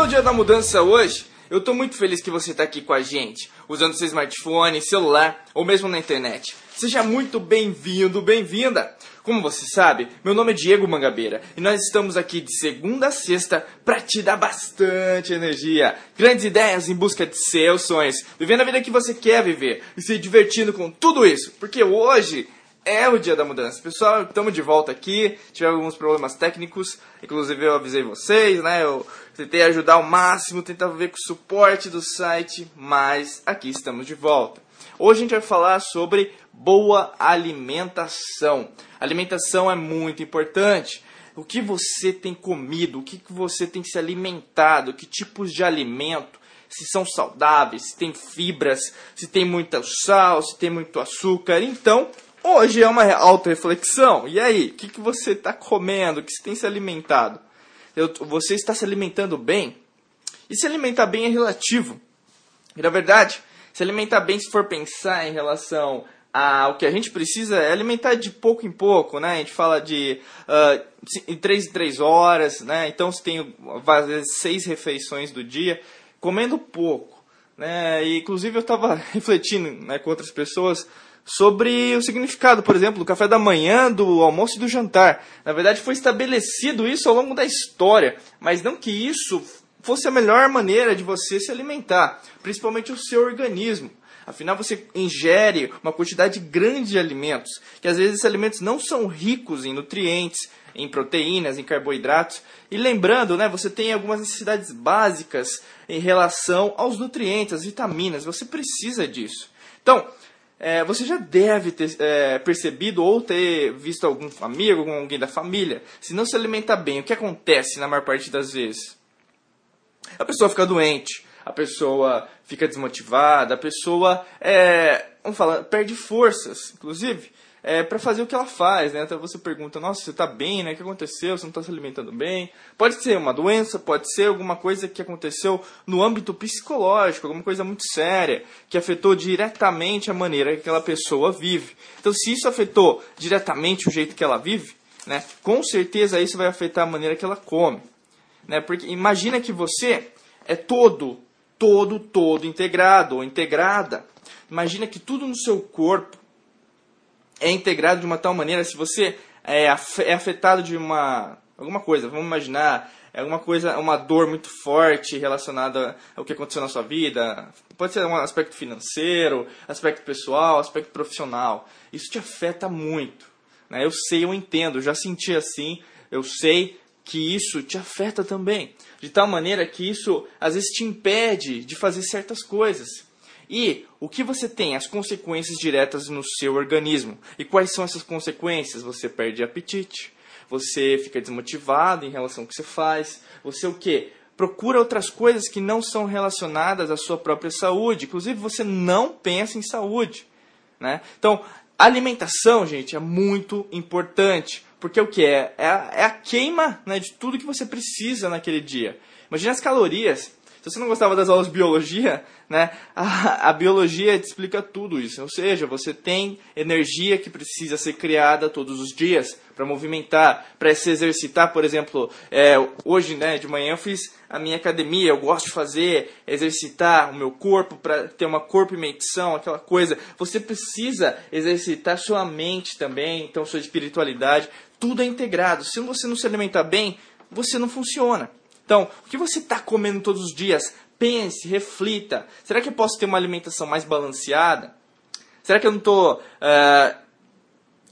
ao Dia da Mudança hoje, eu estou muito feliz que você está aqui com a gente, usando seu smartphone, celular ou mesmo na internet. Seja muito bem-vindo, bem-vinda! Como você sabe, meu nome é Diego Mangabeira e nós estamos aqui de segunda a sexta para te dar bastante energia, grandes ideias em busca de seus sonhos, vivendo a vida que você quer viver e se divertindo com tudo isso, porque hoje é o dia da mudança. Pessoal, estamos de volta aqui. Tivemos alguns problemas técnicos, inclusive eu avisei vocês, né? Eu tentei ajudar ao máximo, tentar ver com o suporte do site, mas aqui estamos de volta. Hoje a gente vai falar sobre boa alimentação. Alimentação é muito importante. O que você tem comido, o que você tem se alimentado, que tipos de alimento, se são saudáveis, se tem fibras, se tem muito sal, se tem muito açúcar. Então, hoje é uma auto-reflexão. E aí, o que, que você está comendo, o que você tem se alimentado? Você está se alimentando bem? E se alimentar bem é relativo. E, na verdade, se alimentar bem, se for pensar em relação ah, o que a gente precisa é alimentar de pouco em pouco, né? A gente fala de uh, em 3 em 3 horas, né? Então você tem às vezes seis refeições do dia, comendo pouco, né? E inclusive eu estava refletindo né, com outras pessoas sobre o significado, por exemplo, do café da manhã, do almoço e do jantar. Na verdade foi estabelecido isso ao longo da história, mas não que isso fosse a melhor maneira de você se alimentar, principalmente o seu organismo. Afinal, você ingere uma quantidade grande de alimentos, que às vezes esses alimentos não são ricos em nutrientes, em proteínas, em carboidratos. E lembrando, né, você tem algumas necessidades básicas em relação aos nutrientes, as vitaminas. Você precisa disso. Então, é, você já deve ter é, percebido ou ter visto algum amigo, alguém da família, se não se alimenta bem, o que acontece na maior parte das vezes? A pessoa fica doente, a pessoa fica desmotivada, a pessoa é, vamos falar, perde forças, inclusive, é, para fazer o que ela faz, né? Então você pergunta, nossa, você está bem, né? O que aconteceu? Você não está se alimentando bem? Pode ser uma doença, pode ser alguma coisa que aconteceu no âmbito psicológico, alguma coisa muito séria, que afetou diretamente a maneira que aquela pessoa vive. Então, se isso afetou diretamente o jeito que ela vive, né? Com certeza isso vai afetar a maneira que ela come, né? Porque imagina que você é todo todo, todo integrado ou integrada. Imagina que tudo no seu corpo é integrado de uma tal maneira, se você é, é afetado de uma alguma coisa, vamos imaginar, é alguma coisa, uma dor muito forte relacionada ao que aconteceu na sua vida, pode ser um aspecto financeiro, aspecto pessoal, aspecto profissional. Isso te afeta muito. Né? Eu sei, eu entendo, já senti assim, eu sei que isso te afeta também de tal maneira que isso às vezes te impede de fazer certas coisas. E o que você tem? As consequências diretas no seu organismo. E quais são essas consequências? Você perde apetite, você fica desmotivado em relação ao que você faz, você o quê? Procura outras coisas que não são relacionadas à sua própria saúde. Inclusive, você não pensa em saúde. Né? Então, alimentação, gente, é muito importante. Porque o que é? É a, é a queima né, de tudo que você precisa naquele dia. Imagina as calorias. Se você não gostava das aulas de biologia, né, a, a, biologia te explica tudo isso. Ou seja, você tem energia que precisa ser criada todos os dias para movimentar, para se exercitar. Por exemplo, é, hoje né, de manhã eu fiz a minha academia, eu gosto de fazer, exercitar o meu corpo para ter uma corpo e medição, aquela coisa. Você precisa exercitar sua mente também, então sua espiritualidade. Tudo é integrado. Se você não se alimentar bem, você não funciona. Então, o que você está comendo todos os dias? Pense, reflita. Será que eu posso ter uma alimentação mais balanceada? Será que eu não estou uh,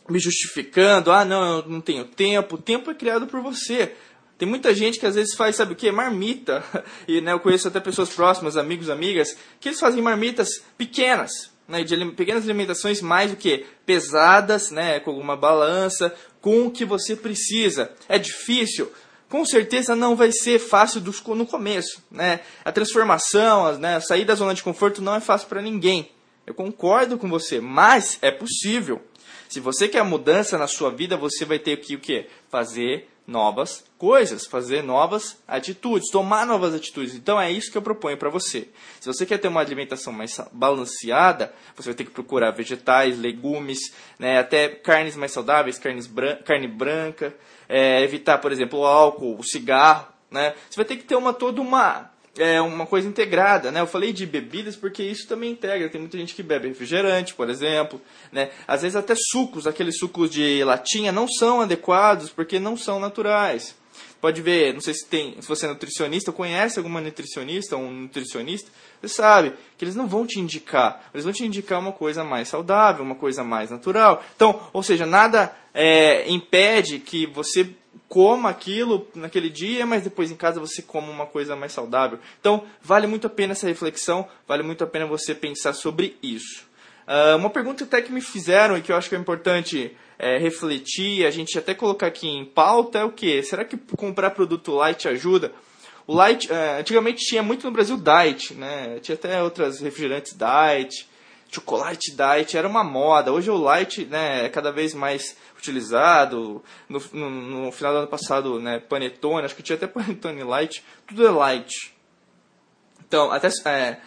me justificando? Ah, não, eu não tenho tempo. O tempo é criado por você. Tem muita gente que às vezes faz, sabe o que? Marmita. E né, eu conheço até pessoas próximas, amigos, amigas, que eles fazem marmitas pequenas, né, de pequenas alimentações mais do que pesadas, né, com alguma balança, com o que você precisa. É difícil? Com certeza não vai ser fácil no começo. Né? A transformação, né, sair da zona de conforto não é fácil para ninguém. Eu concordo com você, mas é possível. Se você quer mudança na sua vida, você vai ter que o quê? Fazer novas coisas, fazer novas atitudes, tomar novas atitudes. Então é isso que eu proponho para você. Se você quer ter uma alimentação mais balanceada, você vai ter que procurar vegetais, legumes, né, até carnes mais saudáveis, carnes bran carne branca, é, evitar, por exemplo, o álcool, o cigarro. né? Você vai ter que ter uma toda uma é uma coisa integrada, né? Eu falei de bebidas porque isso também integra. Tem muita gente que bebe refrigerante, por exemplo, né? Às vezes até sucos, aqueles sucos de latinha não são adequados porque não são naturais. Pode ver, não sei se tem, se você é nutricionista, conhece alguma nutricionista ou um nutricionista, você sabe que eles não vão te indicar, eles vão te indicar uma coisa mais saudável, uma coisa mais natural. Então, ou seja, nada é, impede que você coma aquilo naquele dia, mas depois em casa você coma uma coisa mais saudável. Então, vale muito a pena essa reflexão, vale muito a pena você pensar sobre isso. Uh, uma pergunta até que me fizeram e que eu acho que é importante é, refletir, a gente até colocar aqui em pauta é o que? Será que comprar produto light ajuda? O light, é, antigamente tinha muito no Brasil diet, né? Tinha até outras refrigerantes diet, chocolate diet, era uma moda. Hoje o light né, é cada vez mais utilizado. No, no, no, final do ano passado, né, Panetone, acho que tinha até Panetone Light, tudo é light. Então, até, é,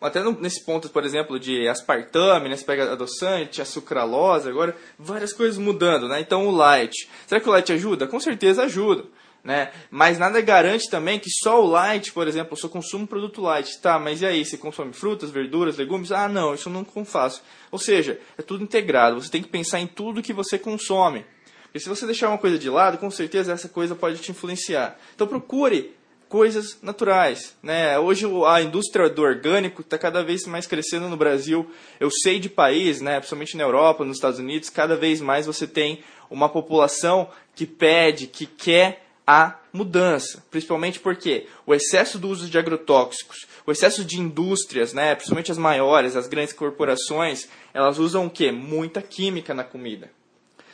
até nesse ponto, por exemplo, de aspartame, né, você pega adoçante, a sucralose, agora várias coisas mudando, né? Então o light. Será que o light ajuda? Com certeza ajuda. Né? Mas nada garante também que só o light, por exemplo, eu só consumo produto light. Tá, mas e aí? Você consome frutas, verduras, legumes? Ah, não, isso eu não faço. Ou seja, é tudo integrado. Você tem que pensar em tudo que você consome. Porque se você deixar uma coisa de lado, com certeza essa coisa pode te influenciar. Então procure coisas naturais. Né? Hoje a indústria do orgânico está cada vez mais crescendo no Brasil. Eu sei de país, né, principalmente na Europa, nos Estados Unidos, cada vez mais você tem uma população que pede, que quer a mudança, principalmente porque o excesso do uso de agrotóxicos, o excesso de indústrias, né, principalmente as maiores, as grandes corporações, elas usam o quê? Muita química na comida.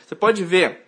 Você pode ver,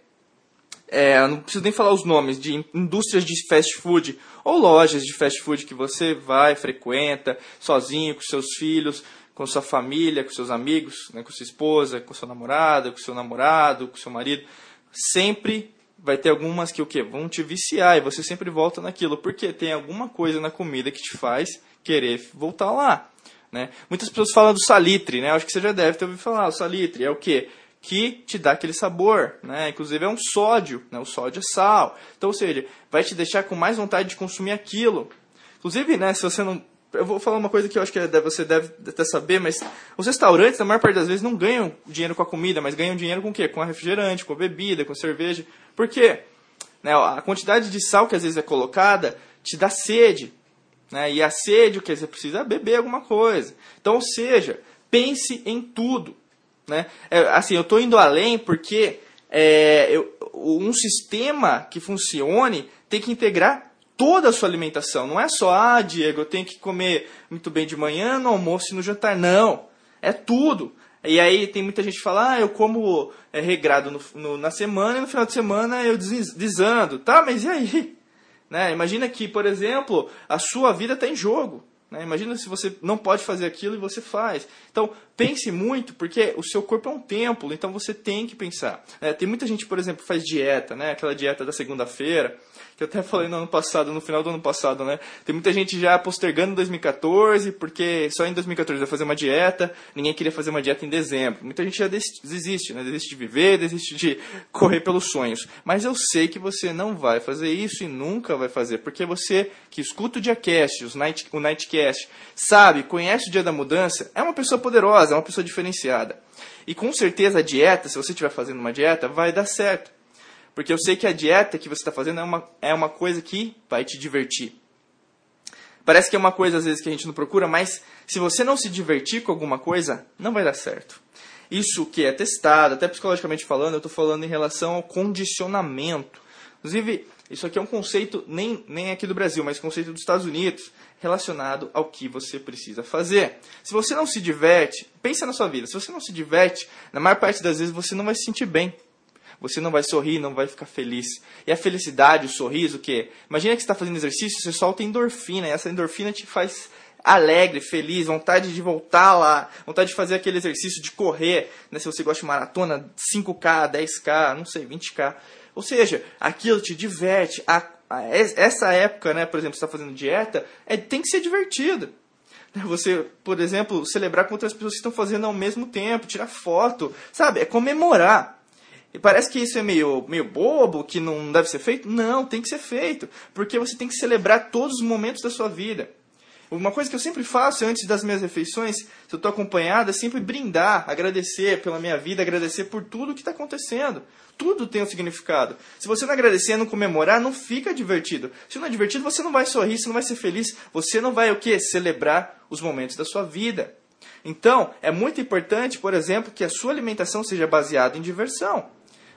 é, não preciso nem falar os nomes, de indústrias de fast food ou lojas de fast food que você vai, frequenta, sozinho, com seus filhos, com sua família, com seus amigos, né, com sua esposa, com sua namorada, com seu namorado, com seu marido. Sempre vai ter algumas que o quê? Vão te viciar e você sempre volta naquilo, porque tem alguma coisa na comida que te faz querer voltar lá. Né? Muitas pessoas falam do salitre, né? Acho que você já deve ter ouvido falar. O salitre é o quê? Que te dá aquele sabor, né? Inclusive é um sódio, né? O sódio é sal. Então, ou seja, vai te deixar com mais vontade de consumir aquilo. Inclusive, né? Se você não eu vou falar uma coisa que eu acho que você deve até saber, mas os restaurantes, na maior parte das vezes, não ganham dinheiro com a comida, mas ganham dinheiro com o quê? Com a refrigerante, com a bebida, com a cerveja. Por quê? Né, a quantidade de sal que às vezes é colocada te dá sede. Né? E a sede, o que você precisa? É beber alguma coisa. Então, ou seja, pense em tudo. Né? É, assim, eu estou indo além porque é, eu, um sistema que funcione tem que integrar toda a sua alimentação. Não é só, ah, Diego, eu tenho que comer muito bem de manhã, no almoço e no jantar. Não. É tudo. E aí tem muita gente que fala, ah, eu como é, regrado no, no, na semana e no final de semana eu desando. Tá, mas e aí? Né? Imagina que, por exemplo, a sua vida está em jogo. Né? Imagina se você não pode fazer aquilo e você faz. Então, pense muito, porque o seu corpo é um templo, então você tem que pensar. É, tem muita gente, por exemplo, que faz dieta, né? aquela dieta da segunda-feira que eu até falei no ano passado, no final do ano passado, né? Tem muita gente já postergando 2014, porque só em 2014 vai fazer uma dieta, ninguém queria fazer uma dieta em dezembro. Muita gente já desiste, né? Desiste de viver, desiste de correr pelos sonhos. Mas eu sei que você não vai fazer isso e nunca vai fazer, porque você que escuta o Diacast, os night, o Nightcast, sabe, conhece o Dia da Mudança, é uma pessoa poderosa, é uma pessoa diferenciada. E com certeza a dieta, se você estiver fazendo uma dieta, vai dar certo. Porque eu sei que a dieta que você está fazendo é uma, é uma coisa que vai te divertir. Parece que é uma coisa às vezes que a gente não procura, mas se você não se divertir com alguma coisa, não vai dar certo. Isso que é testado, até psicologicamente falando, eu estou falando em relação ao condicionamento. Inclusive, isso aqui é um conceito nem, nem aqui do Brasil, mas conceito dos Estados Unidos, relacionado ao que você precisa fazer. Se você não se diverte, pensa na sua vida, se você não se diverte, na maior parte das vezes você não vai se sentir bem você não vai sorrir, não vai ficar feliz. E a felicidade, o sorriso, o quê? Imagina que você está fazendo exercício, você solta endorfina, e essa endorfina te faz alegre, feliz, vontade de voltar lá, vontade de fazer aquele exercício de correr, né? se você gosta de maratona, 5K, 10K, não sei, 20K. Ou seja, aquilo te diverte. A, a, essa época, né, por exemplo, você está fazendo dieta, é, tem que ser divertido. Você, por exemplo, celebrar com outras pessoas que estão fazendo ao mesmo tempo, tirar foto, sabe? É comemorar. E parece que isso é meio, meio bobo, que não deve ser feito. Não, tem que ser feito. Porque você tem que celebrar todos os momentos da sua vida. Uma coisa que eu sempre faço antes das minhas refeições, se eu estou acompanhado, é sempre brindar, agradecer pela minha vida, agradecer por tudo que está acontecendo. Tudo tem um significado. Se você não agradecer, não comemorar, não fica divertido. Se não é divertido, você não vai sorrir, você não vai ser feliz, você não vai o quê? Celebrar os momentos da sua vida. Então, é muito importante, por exemplo, que a sua alimentação seja baseada em diversão.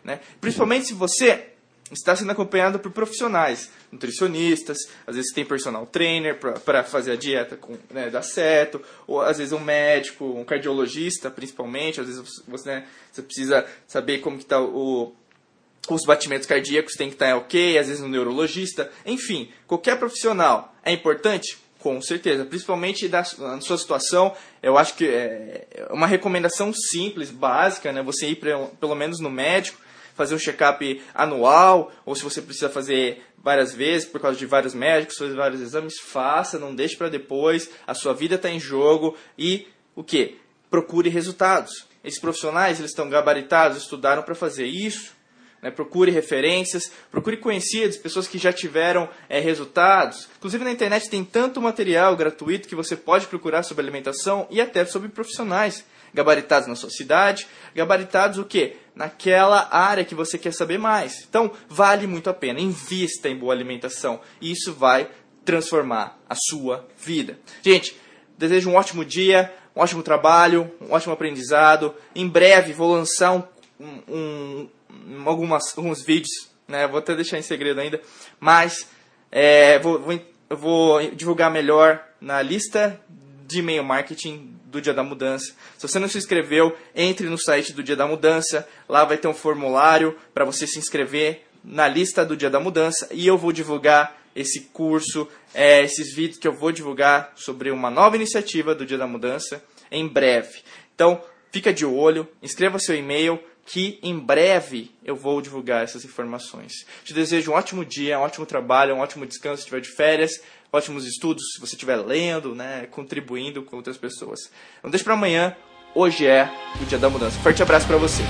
Né? Principalmente se você está sendo acompanhado por profissionais, nutricionistas, às vezes tem personal trainer para fazer a dieta com, né, dar certo, ou às vezes um médico, um cardiologista principalmente, às vezes você, né, você precisa saber como que está o, os batimentos cardíacos, tem que estar tá ok, às vezes um neurologista, enfim, qualquer profissional é importante? Com certeza, principalmente da, na sua situação, eu acho que é uma recomendação simples, básica, né? Você ir pra, pelo menos no médico, fazer um check-up anual, ou se você precisa fazer várias vezes por causa de vários médicos, fazer vários exames, faça, não deixe para depois. A sua vida está em jogo e o que? Procure resultados. Esses profissionais eles estão gabaritados, estudaram para fazer isso. Né? Procure referências, procure conhecidos, pessoas que já tiveram é, resultados. Inclusive na internet tem tanto material gratuito que você pode procurar sobre alimentação e até sobre profissionais gabaritados na sua cidade, gabaritados o quê? Naquela área que você quer saber mais. Então, vale muito a pena. Invista em boa alimentação. E isso vai transformar a sua vida. Gente, desejo um ótimo dia, um ótimo trabalho, um ótimo aprendizado. Em breve vou lançar um, um, um algumas, alguns vídeos, né? Vou até deixar em segredo ainda, mas é, vou, vou, vou divulgar melhor na lista de e-mail marketing do Dia da Mudança. Se você não se inscreveu, entre no site do Dia da Mudança. Lá vai ter um formulário para você se inscrever na lista do Dia da Mudança e eu vou divulgar esse curso, é, esses vídeos que eu vou divulgar sobre uma nova iniciativa do Dia da Mudança em breve. Então, fica de olho, inscreva seu e-mail que em breve eu vou divulgar essas informações. Te desejo um ótimo dia, um ótimo trabalho, um ótimo descanso se estiver de férias ótimos estudos, se você estiver lendo, né, contribuindo com outras pessoas. Não deixe para amanhã, hoje é o dia da mudança. Forte abraço para você.